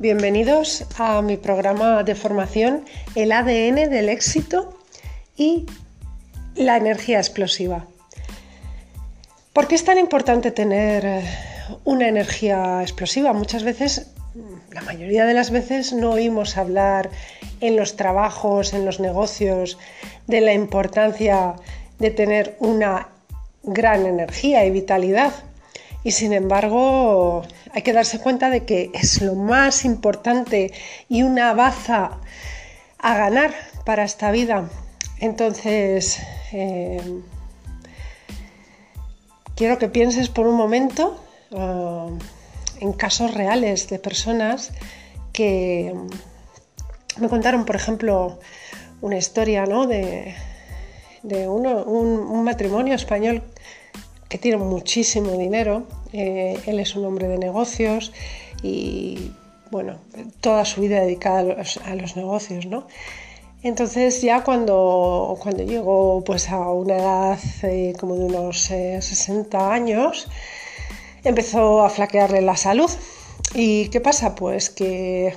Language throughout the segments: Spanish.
Bienvenidos a mi programa de formación El ADN del éxito y la energía explosiva. ¿Por qué es tan importante tener eh, una energía explosiva? Muchas veces, la mayoría de las veces, no oímos hablar en los trabajos, en los negocios, de la importancia de tener una gran energía y vitalidad. Y sin embargo, hay que darse cuenta de que es lo más importante y una baza a ganar para esta vida. Entonces, eh, quiero que pienses por un momento uh, en casos reales de personas que me contaron, por ejemplo, una historia ¿no? de, un matrimonio español que tiene muchísimo dinero. Eh, él es un hombre de negocios y, bueno, toda su vida dedicada a los, negocios, ¿no? Entonces ya cuando, cuando llegó pues a una edad eh, como de unos 60 eh, años, empezó a flaquearle la salud. ¿Y qué pasa? Pues que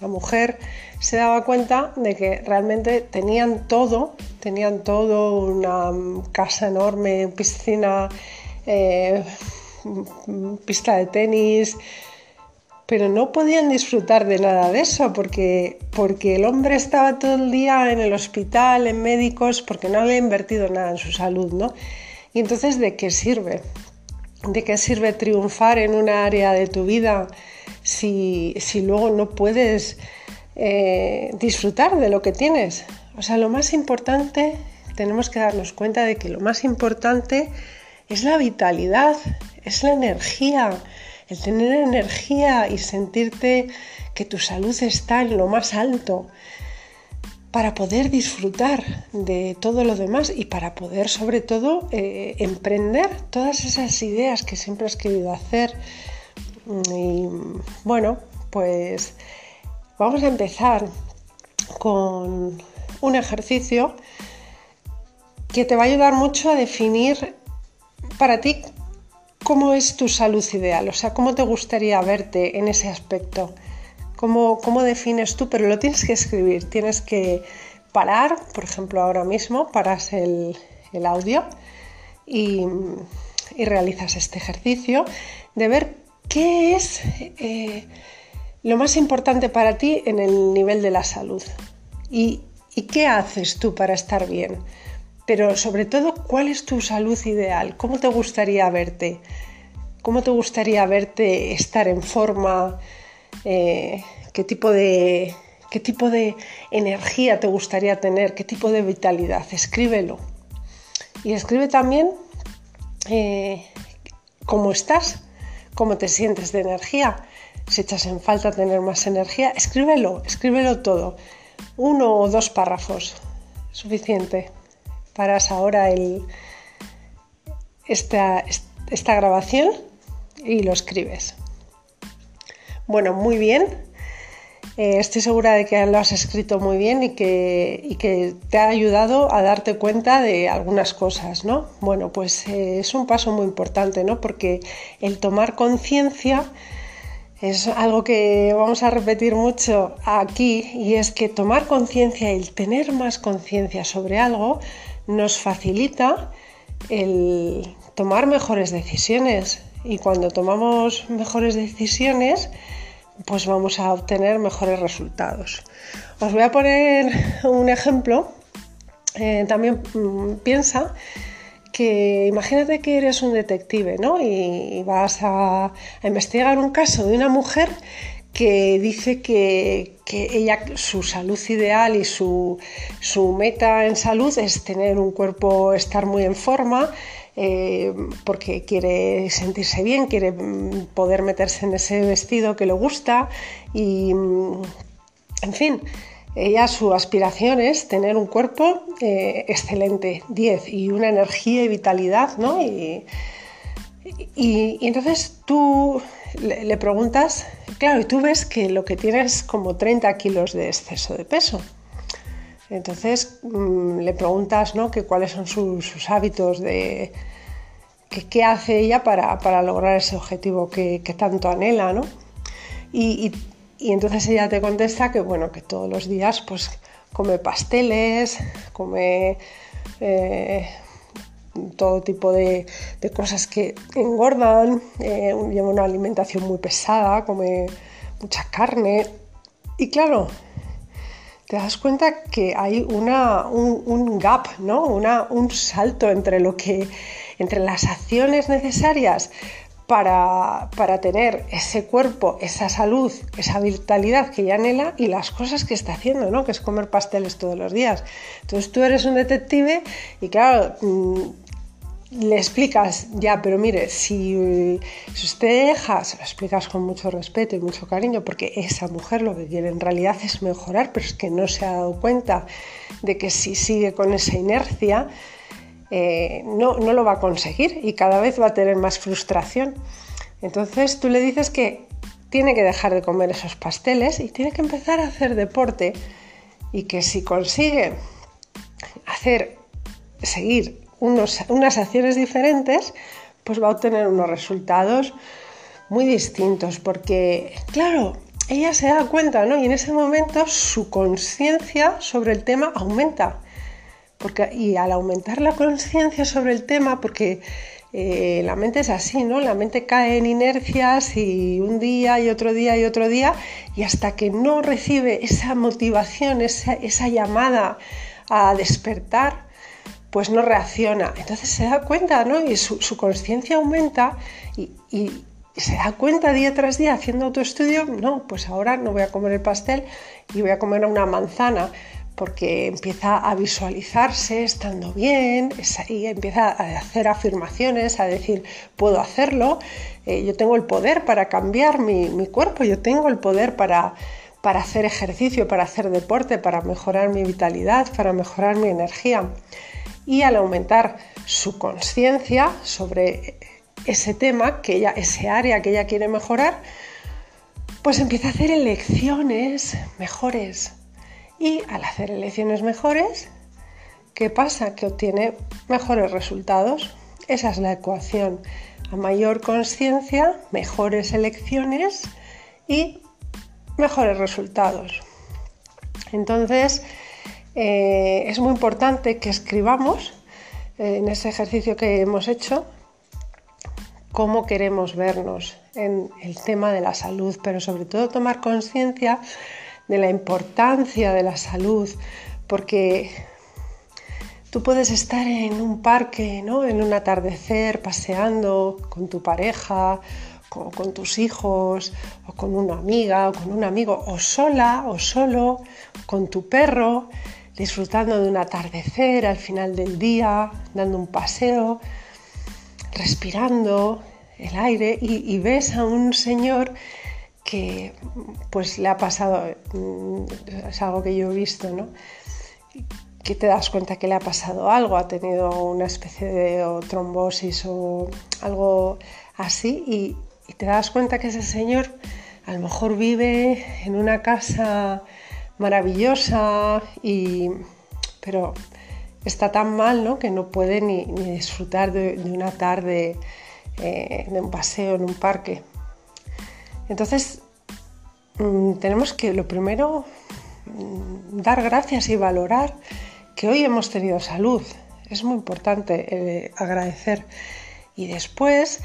la mujer se daba cuenta de que realmente tenían todo, tenían todo, una casa enorme, piscina, eh, pista de tenis, pero no podían disfrutar de nada de eso porque, porque el hombre estaba todo el día en el hospital, en médicos, porque no había invertido nada en su salud, ¿no? Y entonces, ¿de qué sirve? ¿De qué sirve triunfar en un área de tu vida si, si luego no puedes eh, disfrutar de lo que tienes? O sea, lo más importante, tenemos que darnos cuenta de que lo más importante es la vitalidad, es la energía, el tener energía y sentirte que tu salud está en lo más alto para poder disfrutar de todo lo demás y para poder sobre todo eh, emprender todas esas ideas que siempre has querido hacer. Y bueno, pues vamos a empezar con un ejercicio que te va a ayudar mucho a definir para ti, ¿cómo es tu salud ideal? O sea, ¿cómo te gustaría verte en ese aspecto? ¿Cómo, cómo defines tú? Pero lo tienes que escribir, tienes que parar, por ejemplo, ahora mismo, paras el, audio y, realizas este ejercicio de ver qué es eh, lo más importante para ti en el nivel de la salud y, y qué haces tú para estar bien pero sobre todo, ¿cuál es tu salud ideal? ¿Cómo te gustaría verte? ¿Cómo te gustaría verte estar en forma? Eh, ¿Qué tipo de qué tipo de energía te gustaría tener? ¿Qué tipo de vitalidad? Escríbelo. Y escribe también eh, cómo estás, cómo te sientes de energía. Si echas en falta tener más energía, escríbelo, escríbelo todo. Uno o dos párrafos, suficiente paras ahora esta, esta grabación y lo escribes. Bueno, muy bien. Eh, estoy segura de que lo has escrito muy bien y que, que, te ha ayudado a darte cuenta de algunas cosas, ¿no? Bueno, pues eh, es un paso muy importante, ¿no? Porque el tomar conciencia es algo que vamos a repetir mucho aquí y es que tomar conciencia, el tener más conciencia sobre algo, nos facilita el tomar mejores decisiones y cuando tomamos mejores decisiones pues vamos a obtener mejores resultados. Os voy a poner un ejemplo. Eh, también mm, piensa que imagínate que eres un detective ¿no? y, vas a investigar un caso de una mujer que dice que, ella, su salud ideal y su, meta en salud es tener un cuerpo, estar muy en forma, eh, porque quiere sentirse bien, quiere mm, poder meterse en ese vestido que le gusta y, mm, en fin, ella su aspiración es tener un cuerpo eh, excelente, 10, y una energía y vitalidad, ¿no? y entonces tú le, preguntas, claro, y tú ves que lo que tienes es como 30 kilos de exceso de peso. Entonces mm, le preguntas ¿no? que cuáles son sus, hábitos, de qué hace ella para, lograr ese objetivo que, tanto anhela. ¿no? Y, Y entonces ella te contesta que bueno, que todos los días pues come pasteles, come eh, todo tipo de, cosas que engordan, eh, lleva una alimentación muy pesada, come mucha carne. Y claro, te das cuenta que hay una, un, gap, ¿no? Una, un salto entre lo que entre las acciones necesarias para, para, tener ese cuerpo, esa salud, esa vitalidad que ella anhela y las cosas que está haciendo, ¿no? Que es comer pasteles todos los días. Entonces tú eres un detective y claro, mm, le explicas, ya, pero mire, si, usted deja, se lo explicas con mucho respeto y mucho cariño, porque esa mujer lo que quiere en realidad es mejorar, pero es que no se ha dado cuenta de que si sigue con esa inercia, eh, no, no lo va a conseguir y cada vez va a tener más frustración. Entonces tú le dices que tiene que dejar de comer esos pasteles y tiene que empezar a hacer deporte y que si consigue hacer, seguir unas acciones diferentes, pues va a obtener unos resultados muy distintos, porque, claro, ella se da cuenta, ¿no? Y en ese momento su conciencia sobre el tema aumenta. Porque, y al aumentar la conciencia sobre el tema, porque eh, la mente es así, ¿no? La mente cae en inercias y un día y otro día y otro día, y hasta que no recibe esa motivación, esa, esa llamada a despertar, pues no reacciona. Entonces se da cuenta, ¿no? Y su, conciencia aumenta y, se da cuenta día tras día haciendo autoestudio, no, pues ahora no voy a comer el pastel y voy a comer una manzana porque empieza a visualizarse estando bien y empieza a hacer afirmaciones, a decir, puedo hacerlo, eh, yo tengo el poder para cambiar mi, mi cuerpo, yo tengo el poder para, para hacer ejercicio, para hacer deporte, para mejorar mi vitalidad, para mejorar mi energía y al aumentar su conciencia sobre ese tema, que ella, ese área que ella quiere mejorar, pues empieza a hacer elecciones mejores. Y al hacer elecciones mejores, ¿qué pasa? Que obtiene mejores resultados. Esa es la ecuación. A mayor conciencia, mejores elecciones y mejores resultados. Entonces, eh, es muy importante que escribamos eh, en ese ejercicio que hemos hecho cómo queremos vernos en el tema de la salud, pero sobre todo tomar conciencia de la importancia de la salud, porque tú puedes estar en un parque, ¿no? en un atardecer, paseando con tu pareja, con, con tus hijos, o con una amiga, o con un amigo, o sola, o solo, con tu perro, disfrutando de un atardecer al final del día, dando un paseo, respirando el aire y, ves a un señor que pues le ha pasado, mm, es algo que yo he visto, ¿no? que te das cuenta que le ha pasado algo, ha tenido una especie de trombosis o algo así y, y te das cuenta que ese señor a lo mejor vive en una casa maravillosa, y, pero está tan mal ¿no? que no puede ni, disfrutar de, una tarde eh, de un paseo en un parque. Entonces, mm, tenemos que lo primero mm, dar gracias y valorar que hoy hemos tenido salud. Es muy importante eh, agradecer. Y después,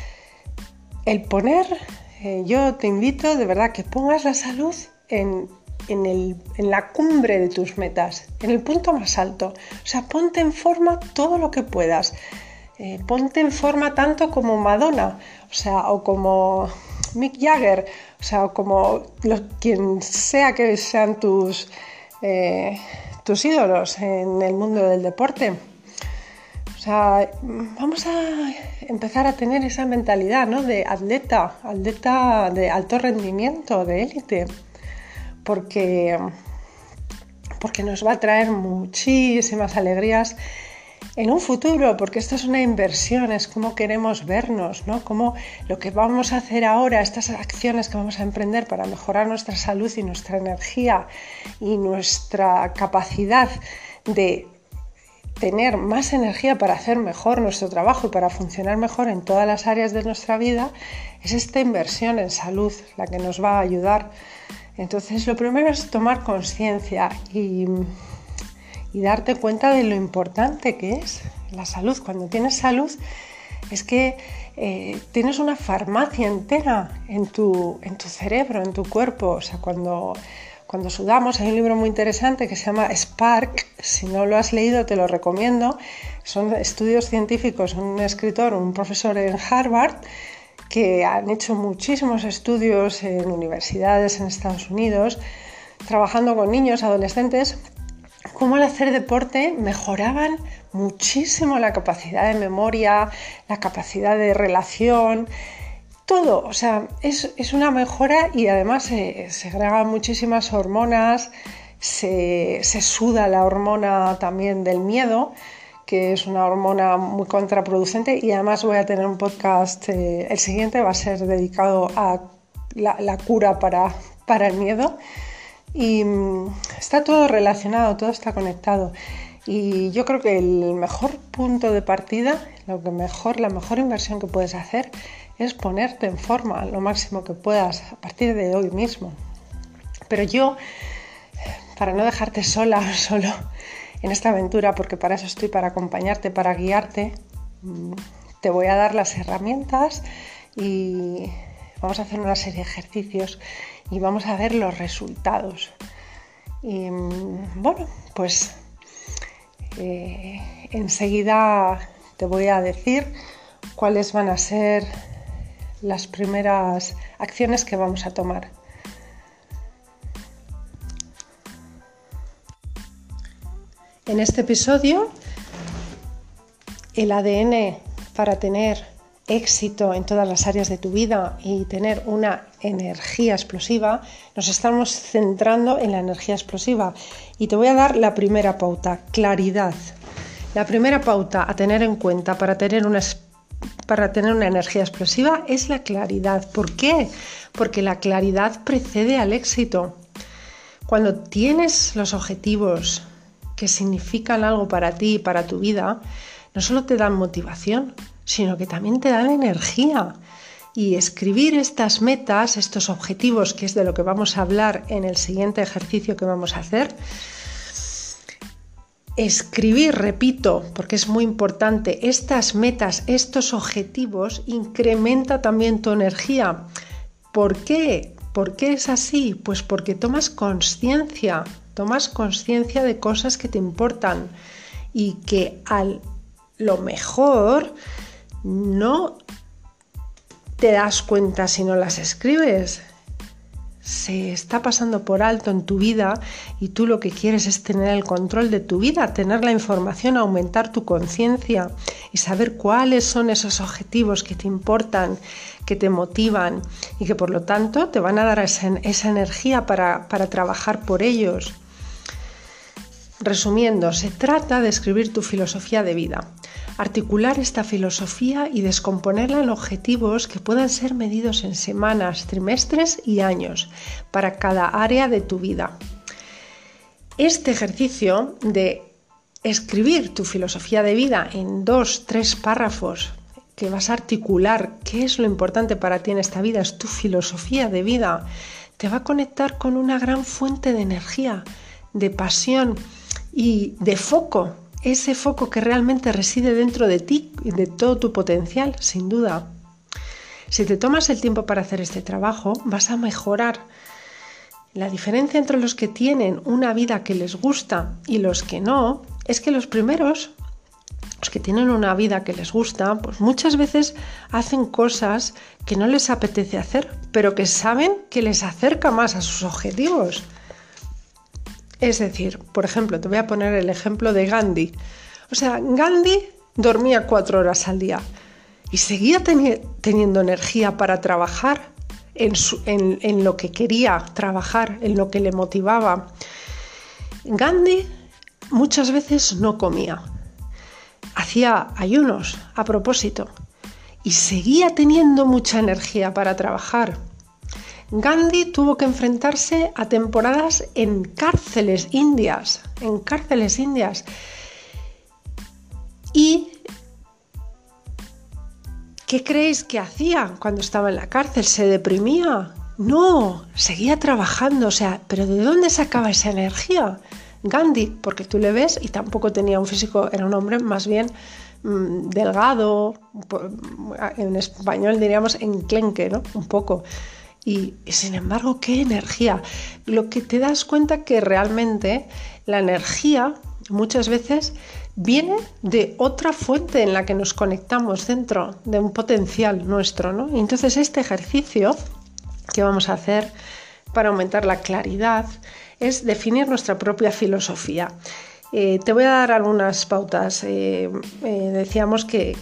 el poner, eh, yo te invito de verdad que pongas la salud en, en, la cumbre de tus metas, en el punto más alto. O sea, ponte en forma todo lo que puedas. Eh, ponte en forma tanto como Madonna, o sea, o como Mick Jagger, o sea, o como quien sea que sean tus, eh, tus ídolos en el mundo del deporte. O sea, vamos a empezar a tener esa mentalidad ¿no? de atleta, atleta de alto rendimiento, de élite porque, porque nos va a traer muchísimas alegrías en un futuro, porque esto es una inversión, es como queremos vernos, ¿no? Como lo que vamos a hacer ahora, estas acciones que vamos a emprender para mejorar nuestra salud y nuestra energía y nuestra capacidad de tener más energía para hacer mejor nuestro trabajo y para funcionar mejor en todas las áreas de nuestra vida, es esta inversión en salud la que nos va a ayudar Entonces, lo primero es tomar conciencia y, darte cuenta de lo importante que es la salud. Cuando tienes salud, es que eh, tienes una farmacia entera en tu, en tu cerebro, en tu cuerpo. O sea, cuando cuando sudamos hay un libro muy interesante que se llama Spark, si no lo has leído te lo recomiendo, son estudios científicos, un escritor, un profesor en Harvard que han hecho muchísimos estudios en universidades en Estados Unidos, trabajando con niños, adolescentes, cómo al hacer deporte mejoraban muchísimo la capacidad de memoria, la capacidad de relación, todo, o sea, es, una mejora y además se segregan muchísimas hormonas, se, suda la hormona también del miedo, que es una hormona muy contraproducente y además voy a tener un podcast, eh, el siguiente va a ser dedicado a la, cura para, para, el miedo y mm, está todo relacionado, todo está conectado. Y yo creo que el mejor punto de partida, lo que mejor, la mejor inversión que puedes hacer es ponerte en forma lo máximo que puedas a partir de hoy mismo. Pero yo, para no dejarte sola o solo en esta aventura, porque para eso estoy, para acompañarte, para guiarte, mm, te voy a dar las herramientas y vamos a hacer una serie de ejercicios y vamos a ver los resultados. Y mm, bueno, pues eh, enseguida te voy a decir cuáles van a ser las primeras acciones que vamos a tomar. En este episodio, el ADN para tener éxito en todas las áreas de tu vida y tener una energía explosiva, nos estamos centrando en la energía explosiva. Y te voy a dar la primera pauta, claridad. La primera pauta a tener en cuenta para tener una para tener una energía explosiva es la claridad. ¿Por qué? Porque la claridad precede al éxito. Cuando tienes los objetivos que significan algo para ti y para tu vida, no solo te dan motivación, sino que también te dan energía. Y escribir estas metas, estos objetivos, que es de lo que vamos a hablar en el siguiente ejercicio que vamos a hacer, Escribir, repito, porque es muy importante, estas metas, estos objetivos, incrementa también tu energía. ¿Por qué? ¿Por qué es así? Pues porque tomas conciencia, tomas conciencia de cosas que te importan y que a lo mejor no te das cuenta si no las escribes se está pasando por alto en tu vida y tú lo que quieres es tener el control de tu vida, tener la información, aumentar tu conciencia y saber cuáles son esos objetivos que te importan, que te motivan y que por lo tanto te van a dar esa, energía para, trabajar por ellos. Resumiendo, se trata de escribir tu filosofía de vida articular esta filosofía y descomponerla en objetivos que puedan ser medidos en semanas, trimestres y años para cada área de tu vida. Este ejercicio de escribir tu filosofía de vida en dos, tres párrafos que vas a articular qué es lo importante para ti en esta vida, es tu filosofía de vida, te va a conectar con una gran fuente de energía, de pasión y de foco ese foco que realmente reside dentro de ti de todo tu potencial, sin duda. Si te tomas el tiempo para hacer este trabajo, vas a mejorar. La diferencia entre los que tienen una vida que les gusta y los que no es que los primeros, los que tienen una vida que les gusta, pues muchas veces hacen cosas que no les apetece hacer, pero que saben que les acerca más a sus objetivos. Es decir, por ejemplo, te voy a poner el ejemplo de Gandhi. O sea, Gandhi dormía cuatro horas al día y seguía teniendo energía para trabajar en, lo que quería trabajar, en lo que le motivaba. Gandhi muchas veces no comía, hacía ayunos a propósito y seguía teniendo mucha energía para trabajar. Gandhi tuvo que enfrentarse a temporadas en cárceles indias, en cárceles indias. ¿Y qué creéis que hacía cuando estaba en la cárcel? ¿Se deprimía? No, seguía trabajando, o sea, pero ¿de dónde sacaba esa energía? Gandhi, porque tú le ves y tampoco tenía un físico, era un hombre más bien mm, delgado, en español diríamos enclenque, ¿no? Un poco. Y, sin embargo, qué energía. Lo que te das cuenta que realmente la energía muchas veces viene de otra fuente en la que nos conectamos dentro de un potencial nuestro, ¿no? Y entonces este ejercicio que vamos a hacer para aumentar la claridad es definir nuestra propia filosofía. Eh, te voy a dar algunas pautas. Eh, eh, decíamos que,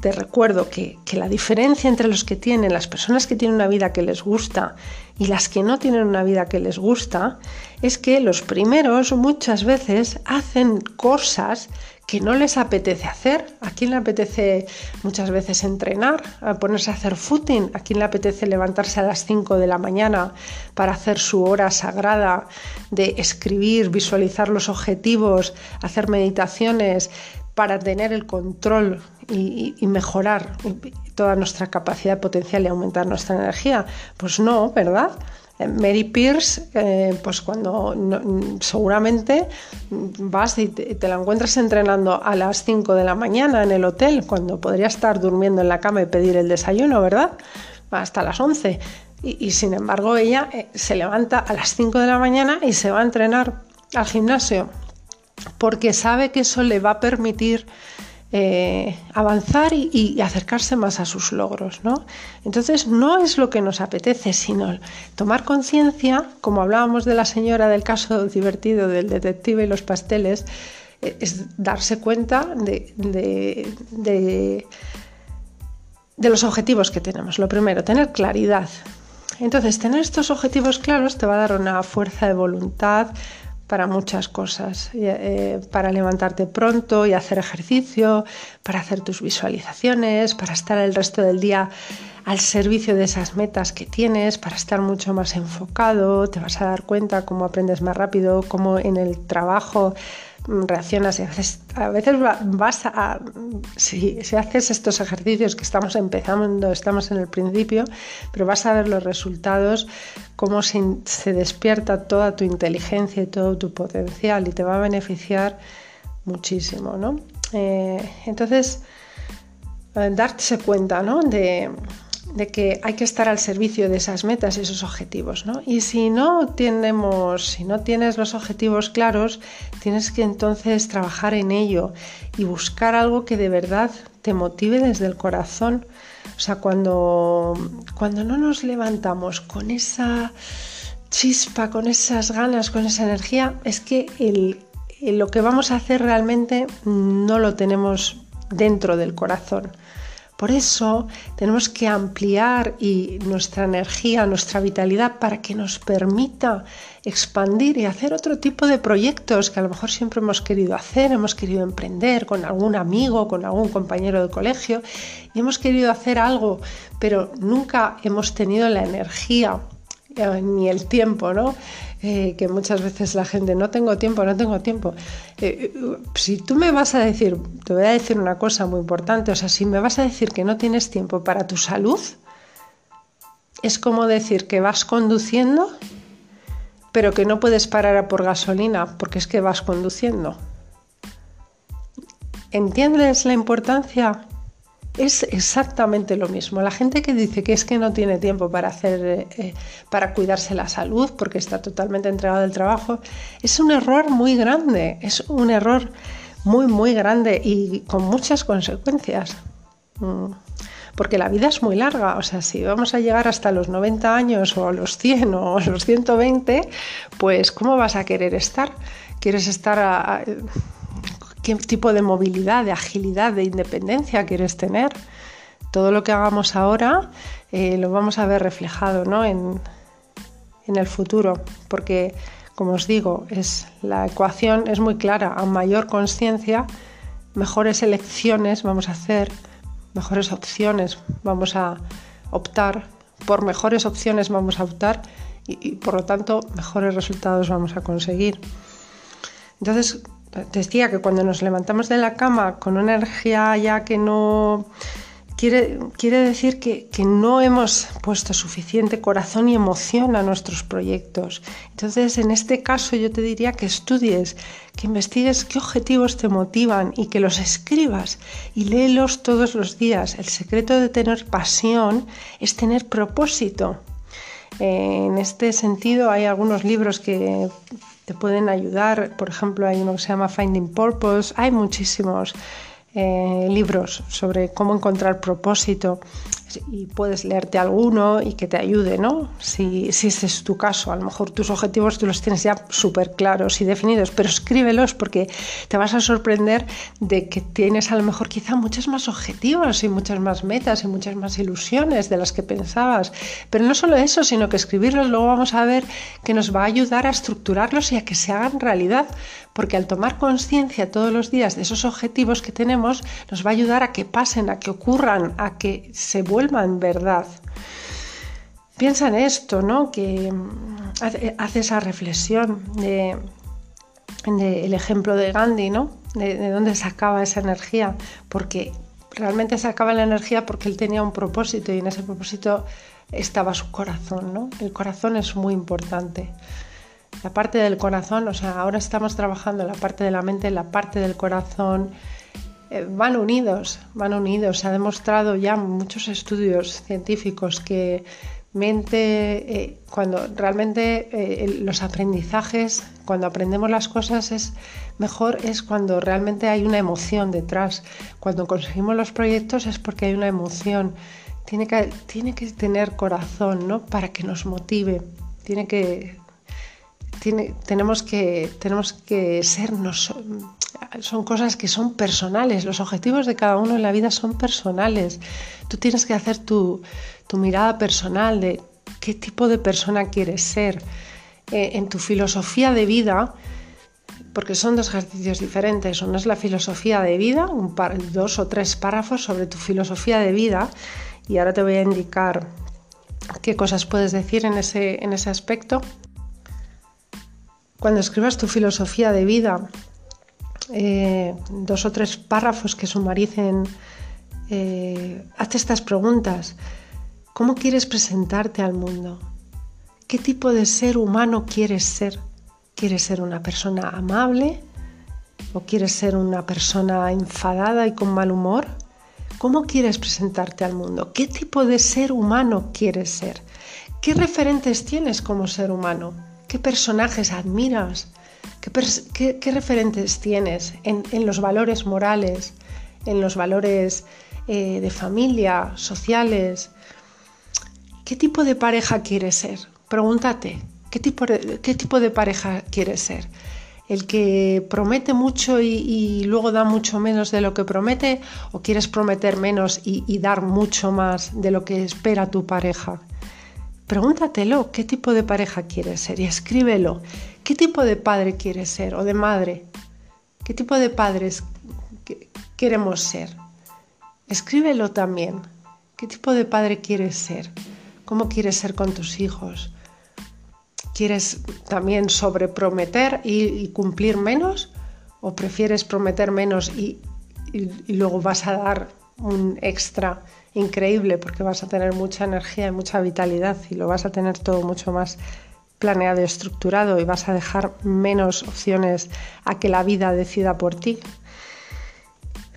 te recuerdo que, que, la diferencia entre los que tienen, las personas que tienen una vida que les gusta y las que no tienen una vida que les gusta, es que los primeros muchas veces hacen cosas que no les apetece hacer. ¿A quién le apetece muchas veces entrenar, ponerse a hacer footing? ¿A quién le apetece levantarse a las 5 de la mañana para hacer su hora sagrada de escribir, visualizar los objetivos, hacer meditaciones para tener el control y mejorar toda nuestra capacidad potencial y aumentar nuestra energía? Pues no, ¿verdad? Mary Pierce, eh, pues cuando seguramente vas y te, la encuentras entrenando a las 5 de la mañana en el hotel, cuando podría estar durmiendo en la cama y pedir el desayuno, ¿verdad? Hasta las 11. Y, sin embargo ella eh, se levanta a las 5 de la mañana y se va a entrenar al gimnasio, porque sabe que eso le va a permitir eh, avanzar y, acercarse más a sus logros. ¿no? Entonces no es lo que nos apetece, sino tomar conciencia, como hablábamos de la señora del caso divertido del detective y los pasteles, eh, es darse cuenta de, los objetivos que tenemos. Lo primero, tener claridad. Entonces, tener estos objetivos claros te va a dar una fuerza de voluntad, para muchas cosas, eh, para levantarte pronto y hacer ejercicio, para hacer tus visualizaciones, para estar el resto del día al servicio de esas metas que tienes, para estar mucho más enfocado, te vas a dar cuenta cómo aprendes más rápido, cómo en el trabajo reaccionas y a veces, a veces vas a, si, haces estos ejercicios que estamos empezando, estamos en el principio, pero vas a ver los resultados, cómo se, despierta toda tu inteligencia y todo tu potencial y te va a beneficiar muchísimo, ¿no? Eh, entonse, eh, darse cuenta, ¿no? De, de que hay que estar al servicio de esas metas y esos objetivos, ¿no? Y si no tenemos, si no tienes los objetivos claros, tienes que entonces trabajar en ello y buscar algo que de verdad te motive desde el corazón. O sea, cuando, cuando no nos levantamos con esa chispa, con esas ganas, con esa energía, es que lo que vamos a hacer realmente no lo tenemos dentro del corazón. Por eso tenemos que ampliar y nuestra energía, nuestra vitalidad para que nos permita expandir y hacer otro tipo de proyectos que a lo mejor siempre hemos querido hacer, hemos querido emprender con algún amigo, con algún compañero de colegio y hemos querido hacer algo, pero nunca hemos tenido la energía eh, ni el tiempo, ¿no? Eh, que muchas veces la gente, no tengo tiempo, no tengo tiempo. Eh, si tú me vas a decir, te voy a decir una cosa muy importante, o sea, si me vas a decir que no tienes tiempo para tu salud, es como decir que vas conduciendo, pero que no puedes parar a por gasolina, porque es que vas conduciendo. ¿Entiendes la importancia? Es exactamente lo mismo. La gente que dice que es que no tiene tiempo para hacer, eh, para cuidarse la salud porque está totalmente entregado al trabajo, es un error muy grande. Es un error muy, muy grande y con muchas consecuencias. Mm. Porque la vida es muy larga, o sea, si vamos a llegar hasta los 90 años o los 100 o los 120, pues ¿cómo vas a querer estar? ¿Quieres estar a qué tipo de movilidad, de agilidad, de independencia quieres tener. Todo lo que hagamos ahora eh, lo vamos a ver reflejado ¿no? en, el futuro, porque como os digo, es, la ecuación es muy clara. A mayor conciencia, mejores elecciones vamos a hacer, mejores opciones vamos a optar, por mejores opciones vamos a optar y, y por lo tanto mejores resultados vamos a conseguir. Entonces, decía que cuando nos levantamos de la cama con una energía ya que no quiere, quiere decir que, no hemos puesto suficiente corazón y emoción a nuestros proyectos. Entonces, en este caso yo te diría que estudies, que investigues qué objetivos te motivan y que los escribas y léelos todos los días. El secreto de tener pasión es tener propósito. En este sentido hay algunos libros que te pueden ayudar. Por ejemplo, hay uno que se llama Finding Purpose. Hay muchísimos eh, libros sobre cómo encontrar propósito y puedes leerte alguno y que te ayude, ¿no? Si, si ese es tu caso, a lo mejor tus objetivos tú los tienes ya súper claros y definidos, pero escríbelos porque te vas a sorprender de que tienes a lo mejor quizá muchos más objetivos y muchas más metas y muchas más ilusiones de las que pensabas. Pero no solo eso, sino que escribirlos luego vamos a ver que nos va a ayudar a estructurarlos y a que se hagan realidad, porque al tomar conciencia todos los días de esos objetivos que tenemos, nos va a ayudar a que pasen, a que ocurran, a que se vuelvan verdad. Piensa en esto, ¿no? Que mm, hace, esa reflexión de, el ejemplo de Gandhi, ¿no? De, de, dónde sacaba esa energía, porque realmente sacaba la energía porque él tenía un propósito y en ese propósito estaba su corazón, ¿no? El corazón es muy importante. La parte del corazón, o sea, ahora estamos trabajando la parte de la mente, la parte del corazón, eh, van unidos, van unidos. Se ha demostrado ya muchos estudios científicos que mente, eh, cuando realmente eh, los aprendizajes, cuando aprendemos las cosas es mejor es cuando realmente hay una emoción detrás. Cuando conseguimos los proyectos es porque hay una emoción. Tiene que, tiene que tener corazón, ¿no? Para que nos motive. Tiene que tenemos, que, tenemos que sernos, son cosas que son personales, los objetivos de cada uno en la vida son personales. Tú tienes que hacer tu, mirada personal de qué tipo de persona quieres ser. Eh, en tu filosofía de vida, porque son dos ejercicios diferentes. Uno es la filosofía de vida, un par, dos o tres párrafos sobre tu filosofía de vida, y ahora te voy a indicar qué cosas puedes decir en ese, en ese aspecto. Cuando escribas tu filosofía de vida, eh, dos o tres párrafos que sumaricen, eh, estas preguntas. ¿Cómo quieres presentarte al mundo? ¿Qué tipo de ser humano quieres ser? ¿Quieres ser una persona amable? ¿O quieres ser una persona enfadada y con mal humor? ¿Cómo quieres presentarte al mundo? ¿Qué tipo de ser humano quieres ser? ¿Qué referentes tienes como ser humano? ¿Qué personajes admiras? ¿Qué, referentes tienes en, los valores morales, en los valores eh, de familia, sociales? ¿Qué tipo de pareja quieres ser? Pregúntate, ¿qué tipo de, qué tipo de pareja quieres ser? ¿El que promete mucho y, luego da mucho menos de lo que promete? ¿O quieres prometer menos y dar mucho más de lo que espera tu pareja? Pregúntatelo, ¿qué tipo de pareja quieres ser? Y escríbelo. ¿Qué tipo de padre quieres ser o de madre? ¿Qué tipo de padres queremos ser? Escríbelo también. ¿Qué tipo de padre quieres ser? ¿Cómo quieres ser con tus hijos? ¿Quieres también sobreprometer y, cumplir menos? ¿O prefieres prometer menos y luego vas a dar un extra increíble porque vas a tener mucha energía y mucha vitalidad y lo vas a tener todo mucho más planeado y estructurado y vas a dejar menos opciones a que la vida decida por ti.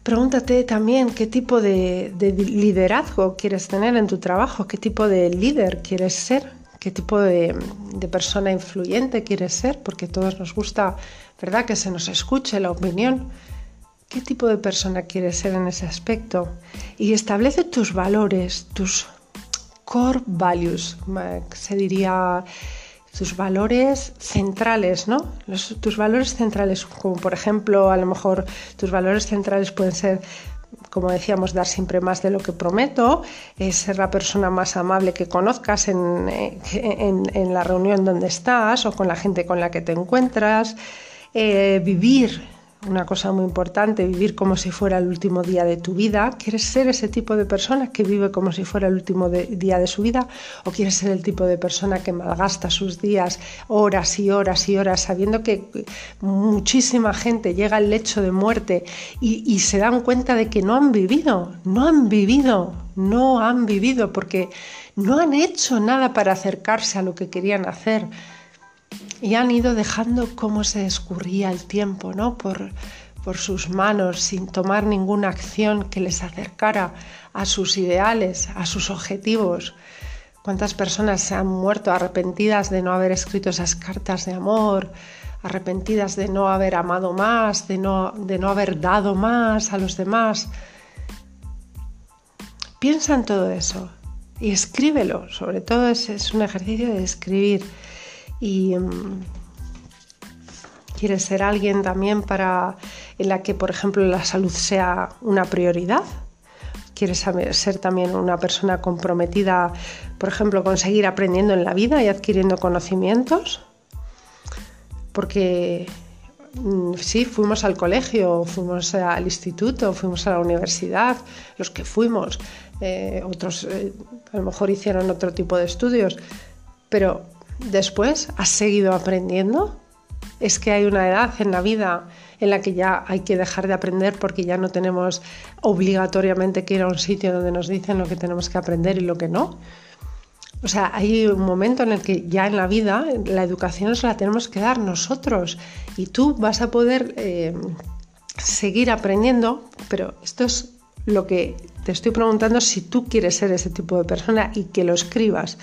Pregúntate también qué tipo de, liderazgo quieres tener en tu trabajo, qué tipo de líder quieres ser, qué tipo de, persona influyente quieres ser, porque a todos nos gusta, ¿verdad?, que se nos escuche la opinión qué tipo de persona quieres ser en ese aspecto y establece tus valores, tus core values, se diría tus valores centrales, ¿no? tus valores centrales, como por ejemplo, a lo mejor tus valores centrales pueden ser, como decíamos, dar siempre más de lo que prometo, ser la persona más amable que conozcas en, en, la reunión donde estás o con la gente con la que te encuentras, eh, vivir una cosa muy importante, vivir como si fuera el último día de tu vida. ¿Quieres ser ese tipo de persona que vive como si fuera el último día de su vida? ¿O quieres ser el tipo de persona que malgasta sus días horas y horas y horas sabiendo que muchísima gente llega al lecho de muerte y, se dan cuenta de que no han vivido, no han vivido, no han vivido porque no han hecho nada para acercarse a lo que querían hacer? Y han ido dejando cómo se escurría el tiempo ¿no? por, por sus manos sin tomar ninguna acción que les acercara a sus ideales, a sus objetivos. ¿Cuántas personas se han muerto arrepentidas de no haber escrito esas cartas de amor, arrepentidas de no haber amado más, de no, de no haber dado más a los demás? Piensa en todo eso y escríbelo. Sobre todo es, es un ejercicio de escribir y mm, quieres ser alguien también para en la que, por ejemplo, la salud sea una prioridad. Quieres ser también una persona comprometida, por ejemplo, con seguir aprendiendo en la vida y adquiriendo conocimientos. Porque mm, sí, fuimos al colegio, fuimos al instituto, fuimos a la universidad, los que fuimos, eh, otros eh, a lo mejor hicieron otro tipo de estudios, pero después has seguido aprendiendo. Es que hay una edad en la vida en la que ya hay que dejar de aprender porque ya no tenemos obligatoriamente que ir a un sitio donde nos dicen lo que tenemos que aprender y lo que no. O sea, hay un momento en el que ya en la vida la educación nos la tenemos que dar nosotros y tú vas a poder eh, seguir aprendiendo, pero esto es lo que te estoy preguntando si tú quieres ser ese tipo de persona y que lo escribas.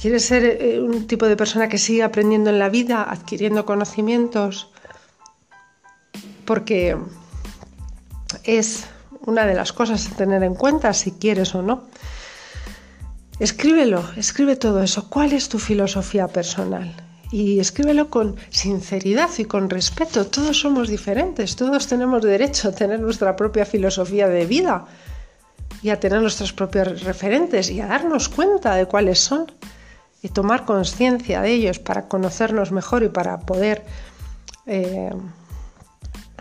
¿Quieres ser eh, un tipo de persona que sigue aprendiendo en la vida, adquiriendo conocimientos? Porque es una de las cosas a tener en cuenta si quieres o no. Escríbelo, escribe todo eso. ¿Cuál es tu filosofía personal? Y escríbelo con sinceridad y con respeto. Todos somos diferentes, todos tenemos derecho a tener nuestra propia filosofía de vida y a tener nuestros propios referentes y a darnos cuenta de cuáles son y tomar conciencia de ellos para conocernos mejor y para poder eh,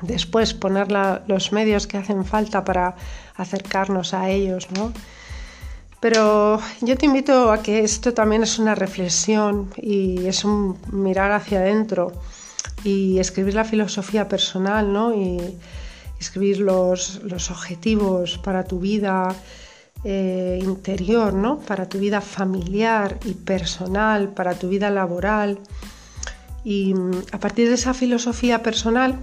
después poner los medios que hacen falta para acercarnos a ellos, ¿no? Pero yo te invito a que esto también es una reflexión y es un mirar hacia adentro y escribir la filosofía personal, ¿no? Y escribir los, los objetivos para tu vida, eh, interior, ¿no? Para tu vida familiar y personal, para tu vida laboral. Y mm, a partir de esa filosofía personal,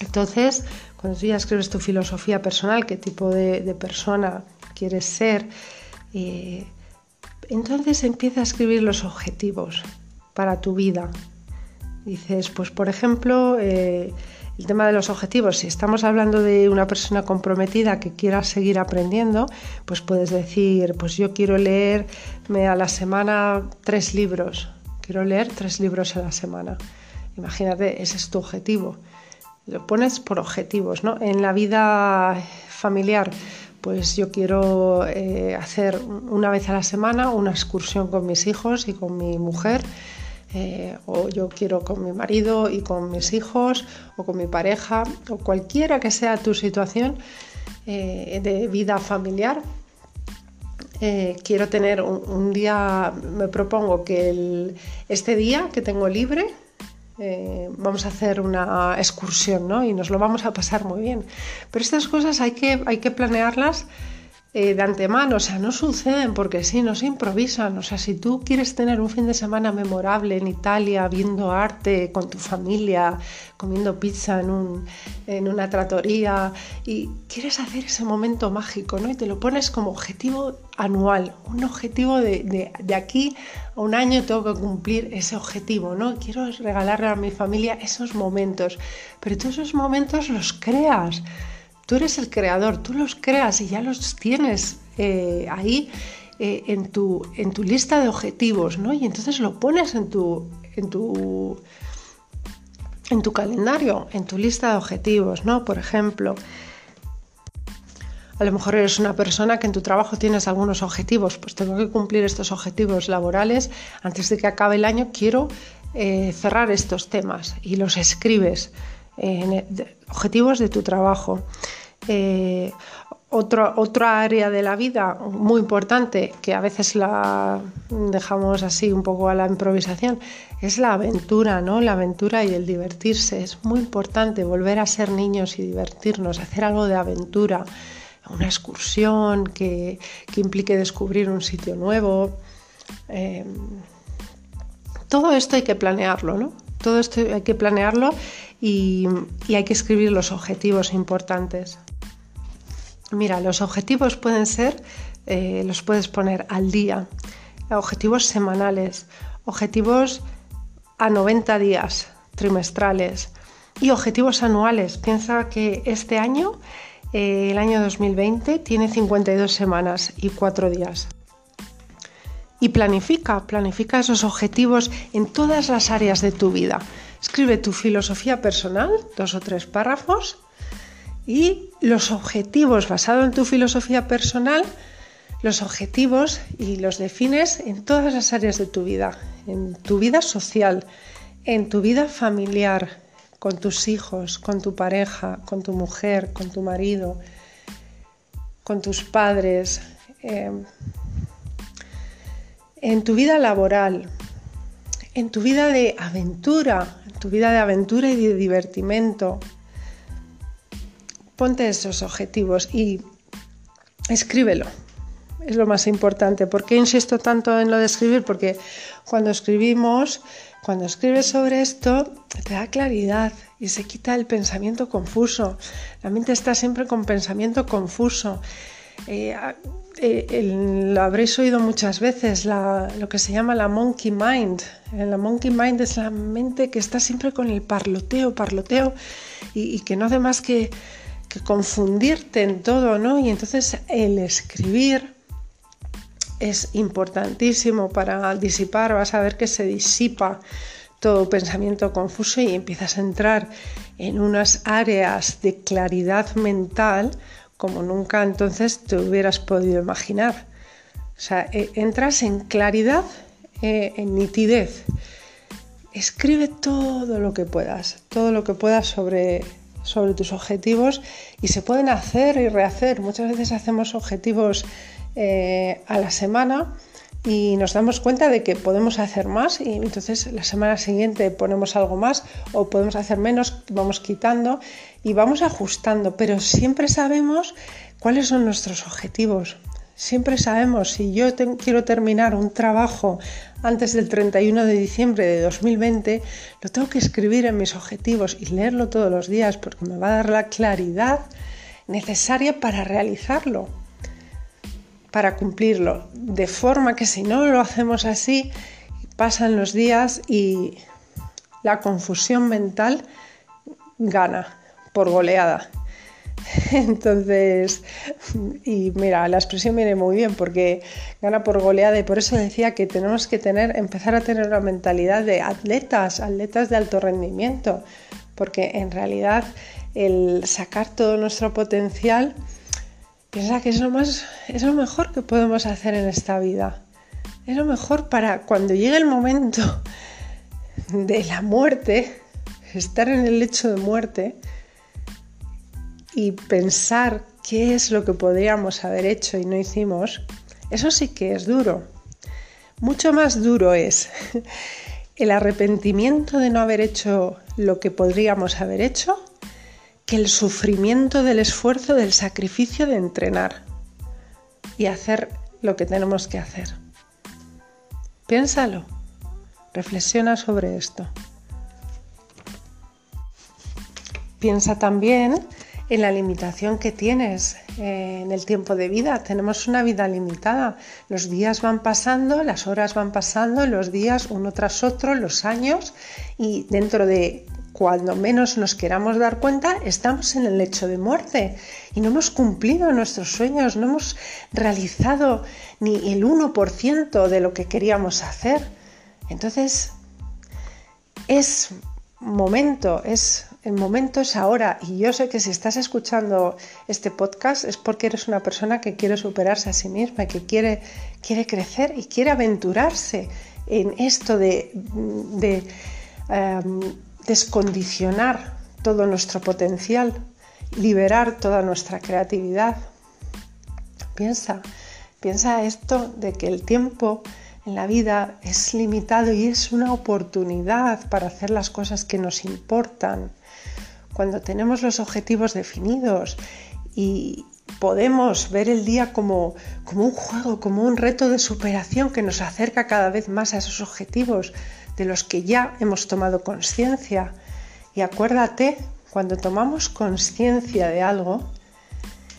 entonces, cuando tú ya escribes tu filosofía personal, qué tipo de, persona quieres ser, eh, entonces empieza a escribir los objetivos para tu vida. Dices, pues por ejemplo, eh, el tema de los objetivos, si estamos hablando de una persona comprometida que quiera seguir aprendiendo, pues puedes decir, pues yo quiero leerme a la semana tres libros, quiero leer tres libros a la semana. Imagínate, ese es tu objetivo. Lo pones por objetivos, ¿no? En la vida familiar, pues yo quiero eh, hacer una vez a la semana una excursión con mis hijos y con mi mujer eh, o yo quiero con mi marido y con mis hijos o con mi pareja o cualquiera que sea tu situación eh, de vida familiar. Eh, quiero tener un, día, me propongo que este día que tengo libre, vamos a hacer una excursión ¿no? y nos lo vamos a pasar muy bien. Pero estas cosas hay que, hay que planearlas eh, de antemano, o sea, no suceden porque sí, no se improvisan. O sea, si tú quieres tener un fin de semana memorable en Italia, viendo arte con tu familia, comiendo pizza en, un, en una tratoría y quieres hacer ese momento mágico, ¿no? Y te lo pones como objetivo anual, un objetivo de, de aquí a un año tengo que cumplir ese objetivo, ¿no? Quiero regalarle a mi familia esos momentos, pero todos esos momentos los creas. Tú eres el creador, tú los creas y ya los tienes eh, ahí eh, en, tu, en tu lista de objetivos, ¿no? Y entonces lo pones en tu, en tu, en tu calendario, en tu lista de objetivos, ¿no? Por ejemplo, a lo mejor eres una persona que en tu trabajo tienes algunos objetivos, pues tengo que cumplir estos objetivos laborales antes de que acabe el año, quiero eh, cerrar estos temas y los escribes objetivos de tu trabajo. Eh, otra área de la vida muy importante, que a veces la dejamos así un poco a la improvisación, es la aventura, ¿no? La aventura y el divertirse. Es muy importante volver a ser niños y divertirnos, hacer algo de aventura, una excursión que, implique descubrir un sitio nuevo. Eh, todo esto hay que planearlo, ¿no? Todo esto hay que planearlo y hay que escribir los objetivos importantes. Mira, los objetivos pueden ser, eh, los puedes poner al día, objetivos semanales, objetivos a 90 días, trimestrales y objetivos anuales. Piensa que este año, eh, el año 2020, tiene 52 semanas y 4 días. Y planifica, planifica esos objetivos en todas las áreas de tu vida. Escribe tu filosofía personal, dos o tres párrafos, y los objetivos, basado en tu filosofía personal, los objetivos y los defines en todas las áreas de tu vida, en tu vida social, en tu vida familiar, con tus hijos, con tu pareja, con tu mujer, con tu marido, con tus padres, em, en tu vida laboral, en tu vida de aventura, en tu vida de aventura y de divertimento, ponte esos objetivos y escríbelo. Es lo más importante. ¿Por qué insisto tanto en lo de escribir? Porque cuando escribimos, cuando escribes sobre esto, te da claridad y se quita el pensamiento confuso. La mente está siempre con pensamiento confuso. Eh, eh, lo habréis oído muchas veces, lo que se llama la monkey mind. Eh, la monkey mind es la mente que está siempre con el parloteo, parloteo y, que no hace más que confundirte en todo, ¿no? Y entonces el escribir es importantísimo para disipar, vas a ver que se disipa todo pensamiento confuso y empiezas a entrar en unas áreas de claridad mental como nunca entonces te hubieras podido imaginar. O sea, e, entras en claridad, eh, en nitidez. Escribe todo lo que puedas, todo lo que puedas sobre sobre tus objetivos y se pueden hacer y rehacer. Muchas veces hacemos objetivos eh, a la semana y nos damos cuenta de que podemos hacer más y entonces la semana siguiente ponemos algo más o podemos hacer menos, vamos quitando y vamos ajustando, pero siempre sabemos cuáles son nuestros objetivos. Siempre sabemos si yo quiero terminar un trabajo antes del 31 de diciembre de 2020, lo tengo que escribir en mis objetivos y leerlo todos los días porque me va a dar la claridad necesaria para realizarlo, para cumplirlo. De forma que si no lo hacemos así, pasan los días y la confusión mental gana por goleada. Entonces, y mira, la expresión viene muy bien porque gana por goleada y por eso decía que tenemos que tener, empezar a tener una mentalidad de atletas, atletas de alto rendimiento, porque en realidad el sacar todo nuestro potencial, piensa que es lo más, es lo mejor que podemos hacer en esta vida. Es lo mejor para cuando llegue el momento de la muerte, estar en el lecho de muerte, y pensar qué es lo que podríamos haber hecho y no hicimos, eso sí que es duro. Mucho más duro es el arrepentimiento de no haber hecho lo que podríamos haber hecho que el sufrimiento del esfuerzo, del sacrificio de entrenar y hacer lo que tenemos que hacer. Piénsalo, reflexiona sobre esto. Piensa también en la limitación que tienes eh, en el tiempo de vida. Tenemos una vida limitada. Los días van pasando, las horas van pasando, los días uno tras otro, los años y dentro de cuando menos nos queramos dar cuenta, estamos en el lecho de muerte y no hemos cumplido nuestros sueños, no hemos realizado ni el 1% de lo que queríamos hacer. Entonces, es momento, es el momento es ahora y yo sé que si estás escuchando este podcast es porque eres una persona que quiere superarse a sí misma, que quiere, quiere crecer y quiere aventurarse en esto de, em, descondicionar todo nuestro potencial, liberar toda nuestra creatividad. Piensa, piensa esto de que el tiempo en la vida es limitado y es una oportunidad para hacer las cosas que nos importan. Cuando tenemos los objetivos definidos y podemos ver el día como, como un juego, como un reto de superación que nos acerca cada vez más a esos objetivos de los que ya hemos tomado conciencia. Y acuérdate, cuando tomamos conciencia de algo,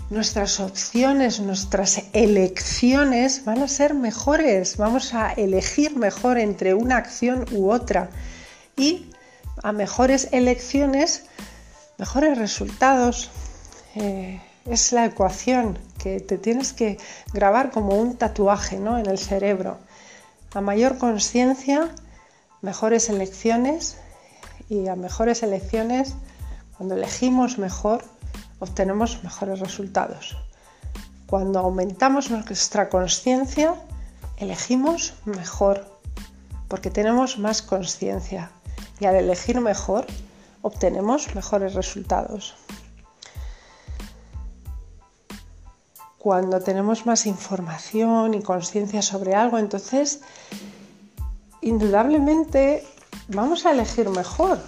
nuestras opciones, nuestras elecciones van a ser mejores, vamos a elegir mejor entre una acción u otra y a mejores elecciones, mejores resultados. Eh, es la ecuación que te tienes que grabar como un tatuaje ¿no? en el cerebro. A mayor conciencia, mejores elecciones y a mejores elecciones, cuando elegimos mejor, obtenemos mejores resultados. Cuando aumentamos nuestra conciencia, elegimos mejor, porque tenemos más conciencia y al elegir mejor, obtenemos mejores resultados. Cuando tenemos más información y conciencia sobre algo, entonces indudablemente vamos a elegir mejor,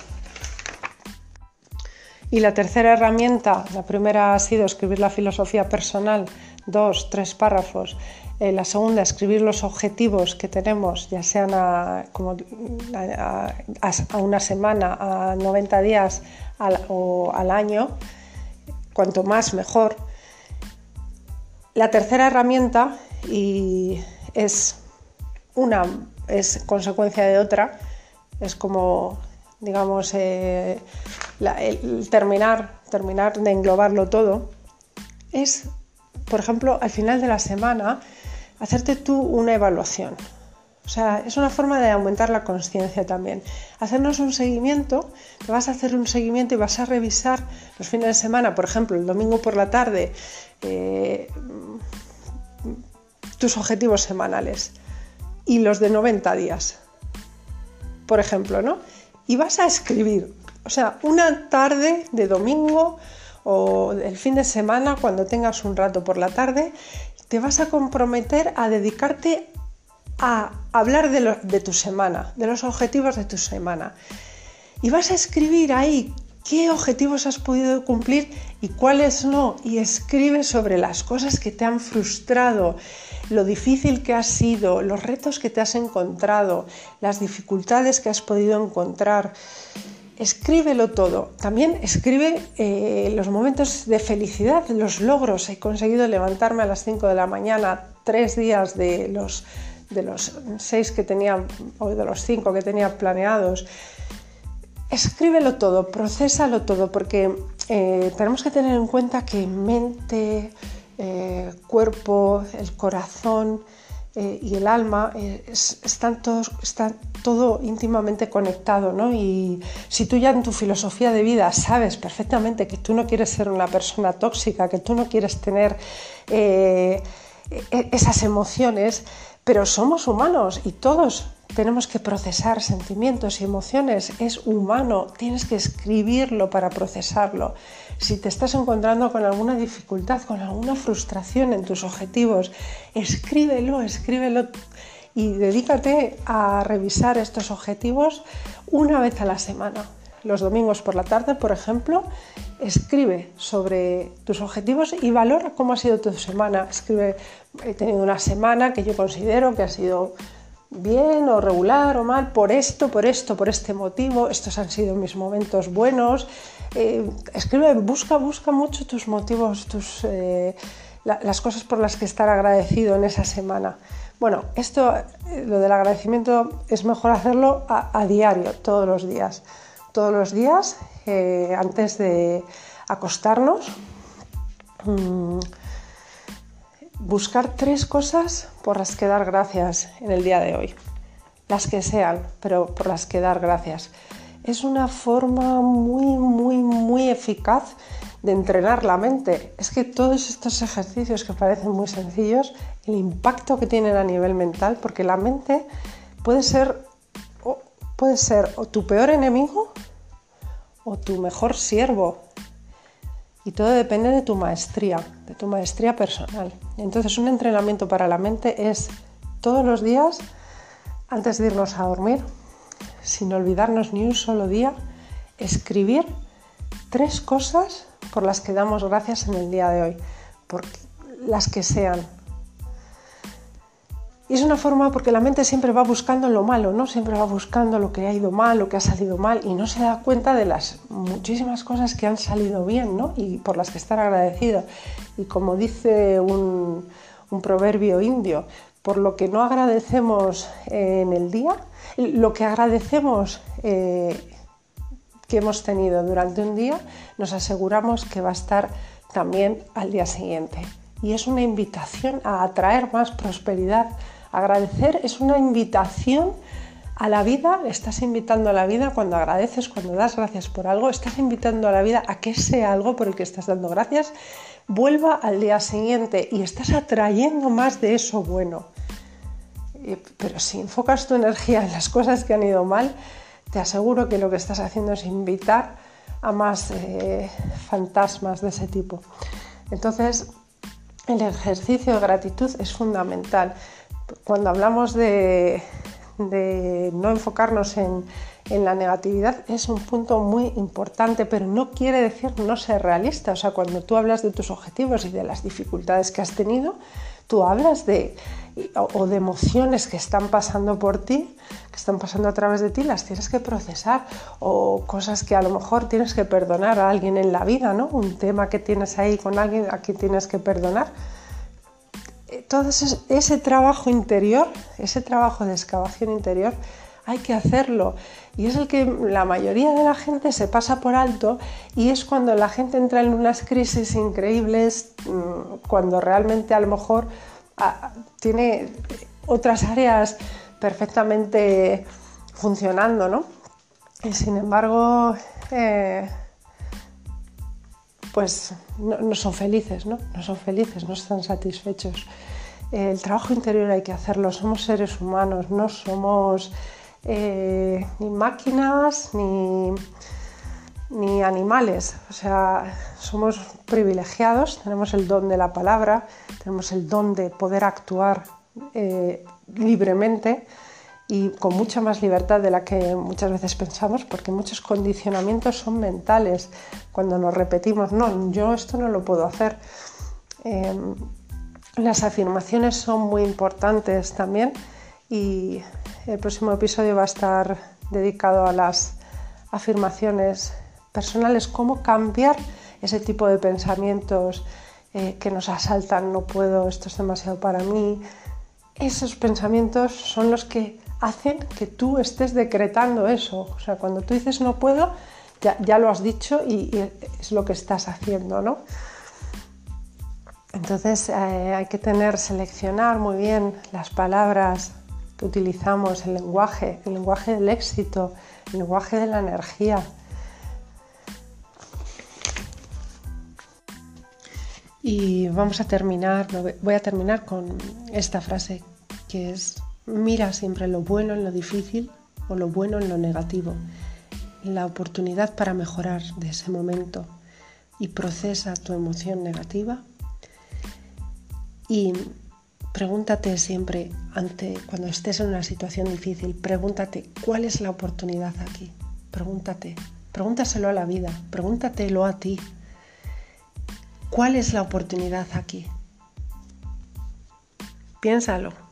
y la tercera herramienta, la primera ha sido escribir la filosofía personal, dos, tres párrafos. Eh, la segunda, escribir los objetivos que tenemos, ya sean a, una semana, a 90 días o al año. Cuanto más, mejor. La tercera herramienta, y es una, es consecuencia de otra, es como digamos, eh, el terminar, terminar de englobarlo todo, es, por ejemplo, al final de la semana, hacerte tú una evaluación. O sea, es una forma de aumentar la conciencia también. Hacernos un seguimiento, te vas a hacer un seguimiento y vas a revisar los fines de semana, por ejemplo, el domingo por la tarde, eh, tus objetivos semanales y los de 90 días, por ejemplo, ¿no? y vas a escribir. O sea, una tarde de domingo o el fin de semana, cuando tengas un rato por la tarde, te vas a comprometer a dedicarte a hablar de, de tu semana, de los objetivos de tu semana. Y vas a escribir ahí qué objetivos has podido cumplir y cuáles no. Y escribe sobre las cosas que te han frustrado, lo difícil que ha sido, los retos que te has encontrado, las dificultades que has podido encontrar. Escríbelo todo. También escribe eh, los momentos de felicidad, los logros. He conseguido levantarme a las 5 de la mañana, tres días de los, de los seis que tenía, o de los cinco que tenía planeados escríbelo todo, procésalo todo, porque eh, tenemos que tener en cuenta que mente, eh, cuerpo, el corazón eh, y el alma están, todos, están todo íntimamente conectado, ¿no? Y si tú ya en tu filosofía de vida sabes perfectamente que tú no quieres ser una persona tóxica, que tú no quieres tener e-, esas emociones, pero somos humanos y todos tenemos que procesar sentimientos y emociones, es humano, tienes que escribirlo para procesarlo. Si te estás encontrando con alguna dificultad, con alguna frustración en tus objetivos, escríbelo, escríbelo y dedícate a revisar estos objetivos una vez a la semana. Los domingos por la tarde, por ejemplo, escribe sobre tus objetivos y valora cómo ha sido tu semana. Escribe, he tenido una semana que yo considero que ha sido bien o regular o mal por esto, por esto, por este motivo, estos han sido mis momentos buenos. Eh, escribe, busca, busca mucho tus motivos, tus, eh, las cosas por las que estar agradecido en esa semana. Bueno, esto, eh, lo del agradecimiento es mejor hacerlo a, diario, todos los días. Todos los días, antes de acostarnos. Mm, buscar tres cosas por las que dar gracias en el día de hoy. Las que sean, pero por las que dar gracias. Es una forma muy, muy, muy eficaz de entrenar la mente. Es que todos estos ejercicios que parecen muy sencillos, el impacto que tienen a nivel mental, porque la mente puede ser, puede ser o tu peor enemigo o tu mejor siervo. Y todo depende de tu maestría, de tu maestría personal. Entonces un entrenamiento para la mente es todos los días, antes de irnos a dormir, sin olvidarnos ni un solo día, escribir tres cosas por las que damos gracias en el día de hoy, por las que sean, y es una forma porque la mente siempre va buscando lo malo, ¿no? Siempre va buscando lo que ha ido mal, lo que ha salido mal y no se da cuenta de las muchísimas cosas que han salido bien, ¿no? Y por las que estar agradecido. Y como dice un, proverbio indio, por lo que no agradecemos en el día, lo que agradecemos eh, que hemos tenido durante un día, nos aseguramos que va a estar también al día siguiente. Y es una invitación a atraer más prosperidad Agradecer es una invitación a la vida, estás invitando a la vida cuando agradeces, cuando das gracias por algo, estás invitando a la vida a que ese algo por el que estás dando gracias vuelva al día siguiente y estás atrayendo más de eso bueno. Pero si enfocas tu energía en las cosas que han ido mal, te aseguro que lo que estás haciendo es invitar a más eh, fantasmas de ese tipo. Entonces, el ejercicio de gratitud es fundamental cuando hablamos de, no enfocarnos en, la negatividad es un punto muy importante, pero no quiere decir no ser realista. O sea, cuando tú hablas de tus objetivos y de las dificultades que has tenido, tú hablas de o, de emociones que están pasando por ti, que están pasando a través de ti, las tienes que procesar o cosas que a lo mejor tienes que perdonar a alguien en la vida, ¿no? Un tema que tienes ahí con alguien a quien tienes que perdonar todo ese, trabajo interior, ese trabajo de excavación interior, hay que hacerlo. Y es el que la mayoría de la gente se pasa por alto y es cuando la gente entra en unas crisis increíbles, mm, cuando realmente a lo mejor tiene otras áreas perfectamente funcionando, ¿no? Y sin embargo, eh, pues no, son felices, ¿no? No son felices, no están satisfechos. El trabajo interior hay que hacerlo, somos seres humanos, no somos eh, ni máquinas ni, ni animales. O sea, somos privilegiados, tenemos el don de la palabra, tenemos el don de poder actuar eh, libremente y con mucha más libertad de la que muchas veces pensamos, porque muchos condicionamientos son mentales. Cuando nos repetimos, no, yo esto no lo puedo hacer. Em, las afirmaciones son muy importantes también y el próximo episodio va a estar dedicado a las afirmaciones personales, cómo cambiar ese tipo de pensamientos eh, que nos asaltan, no puedo, esto es demasiado para mí. Esos pensamientos son los que hacen que tú estés decretando eso. O sea, cuando tú dices no puedo, ya, lo has dicho y, es lo que estás haciendo, ¿no? Entonces eh, hay que tener, seleccionar muy bien las palabras que utilizamos, el lenguaje, el lenguaje del éxito, el lenguaje de la energía. Y vamos a terminar, voy a terminar con esta frase que es Mira siempre lo bueno en lo difícil o lo bueno en lo negativo, la oportunidad para mejorar de ese momento y procesa tu emoción negativa y pregúntate siempre cuando estés en una situación difícil, pregúntate cuál es la oportunidad aquí. Pregúntate, pregúntaselo a la vida, pregúntatelo a ti. ¿Cuál es la oportunidad aquí? Piénsalo.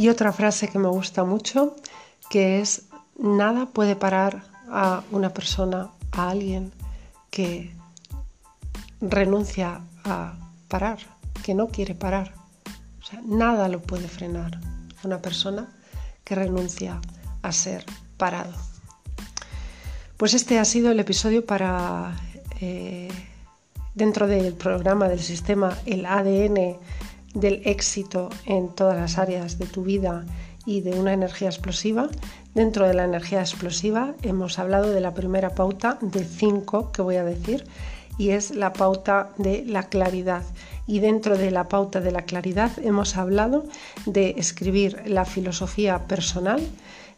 Y otra frase que me gusta mucho, que es, nada puede parar a una persona, a alguien que renuncia a parar, que no quiere parar. O sea, nada lo puede frenar a una persona que renuncia a ser parado. Pues este ha sido el episodio para, eh, dentro del programa del sistema, el ADN del éxito en todas las áreas de tu vida y de una energía explosiva. Dentro de la energía explosiva hemos hablado de la primera pauta de cinco que voy a decir y es la pauta de la claridad. Y dentro de la pauta de la claridad hemos hablado de escribir la filosofía personal,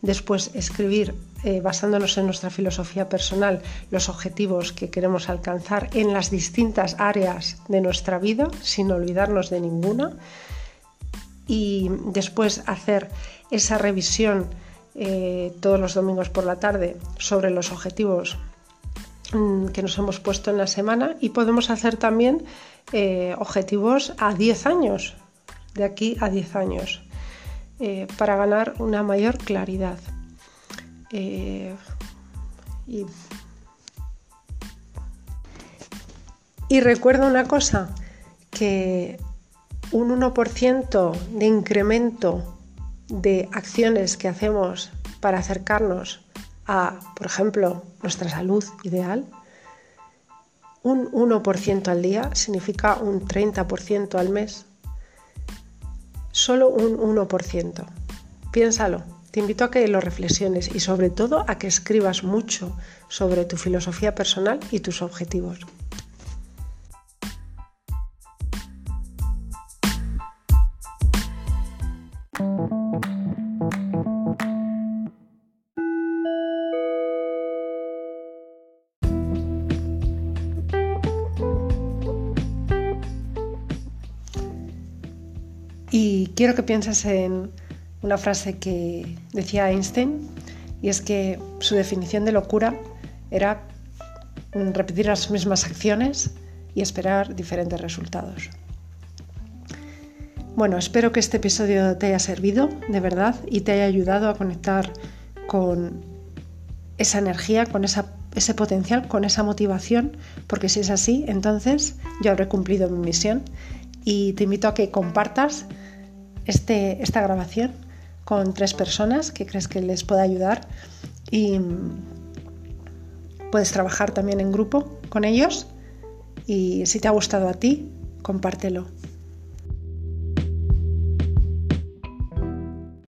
Después, escribir, eh, basándonos en nuestra filosofía personal, los objetivos que queremos alcanzar en las distintas áreas de nuestra vida, sin olvidarnos de ninguna. Y después hacer esa revisión eh, todos los domingos por la tarde sobre los objetivos mm, que nos hemos puesto en la semana y podemos hacer también eh, objetivos a 10 años, de aquí a 10 años. Eh, para ganar una mayor claridad. Eh, y, y recuerda una cosa, que un 1% de incremento de acciones que hacemos para acercarnos a, por ejemplo, nuestra salud ideal, un 1% al día significa un 30% al mes solo un 1%. Piénsalo, te invito a que lo reflexiones y sobre todo a que escribas mucho sobre tu filosofía personal y tus objetivos. Quiero que pienses en una frase que decía Einstein, y es que su definición de locura era repetir las mismas acciones y esperar diferentes resultados. Bueno, espero que este episodio te haya servido de verdad y te haya ayudado a conectar con esa energía, con ese potencial, con esa motivación, porque si es así, entonces yo habré cumplido mi misión y te invito a que compartas este, esta grabación con tres personas que crees que les pueda ayudar y puedes trabajar también en grupo con ellos y si te ha gustado a ti, compártelo.